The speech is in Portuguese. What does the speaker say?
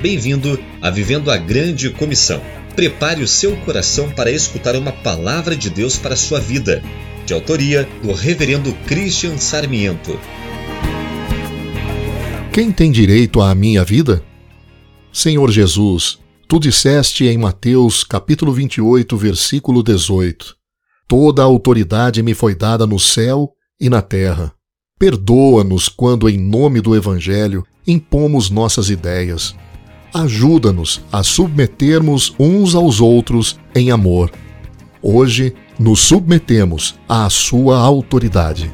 Bem-vindo a Vivendo a Grande Comissão. Prepare o seu coração para escutar uma palavra de Deus para a sua vida, de autoria do Reverendo Christian Sarmiento. Quem tem direito à minha vida? Senhor Jesus, tu disseste em Mateus capítulo 28, versículo 18: Toda a autoridade me foi dada no céu e na terra. Perdoa-nos quando, em nome do Evangelho, impomos nossas ideias. Ajuda-nos a submetermos uns aos outros em amor. Hoje, nos submetemos à Sua autoridade.